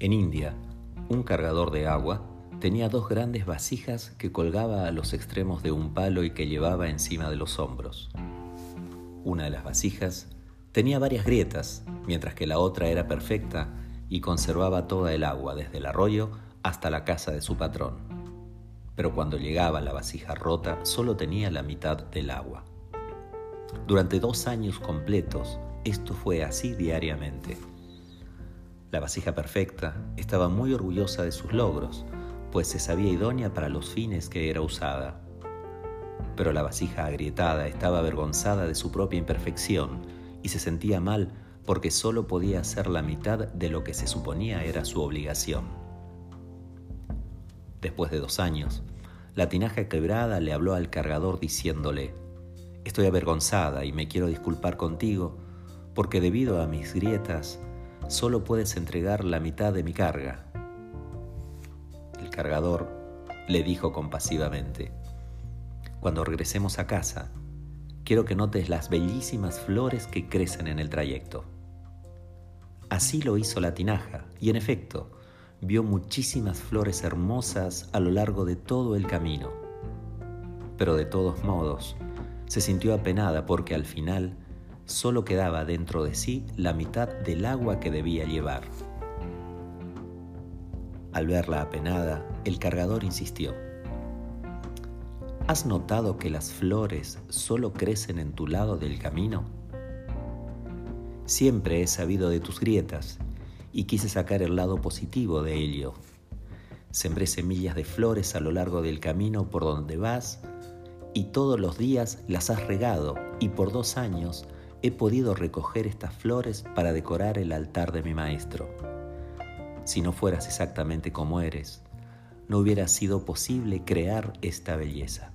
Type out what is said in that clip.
En India, un cargador de agua tenía dos grandes vasijas que colgaba a los extremos de un palo y que llevaba encima de los hombros. Una de las vasijas tenía varias grietas, mientras que la otra era perfecta y conservaba toda el agua desde el arroyo hasta la casa de su patrón. Pero cuando llegaba la vasija rota solo tenía la mitad del agua. Durante dos años completos esto fue así diariamente. La vasija perfecta estaba muy orgullosa de sus logros, pues se sabía idónea para los fines que era usada. Pero la vasija agrietada estaba avergonzada de su propia imperfección y se sentía mal porque solo podía hacer la mitad de lo que se suponía era su obligación. Después de dos años, la tinaja quebrada le habló al cargador diciéndole, Estoy avergonzada y me quiero disculpar contigo porque debido a mis grietas solo puedes entregar la mitad de mi carga. El cargador le dijo compasivamente, cuando regresemos a casa, quiero que notes las bellísimas flores que crecen en el trayecto. Así lo hizo la tinaja, y en efecto, vio muchísimas flores hermosas a lo largo de todo el camino. Pero de todos modos, se sintió apenada porque al final solo quedaba dentro de sí la mitad del agua que debía llevar. Al verla apenada, el cargador insistió. ¿Has notado que las flores solo crecen en tu lado del camino? Siempre he sabido de tus grietas y quise sacar el lado positivo de ello. Sembré semillas de flores a lo largo del camino por donde vas y todos los días las has regado y por dos años he podido recoger estas flores para decorar el altar de mi maestro. Si no fueras exactamente como eres, no hubiera sido posible crear esta belleza.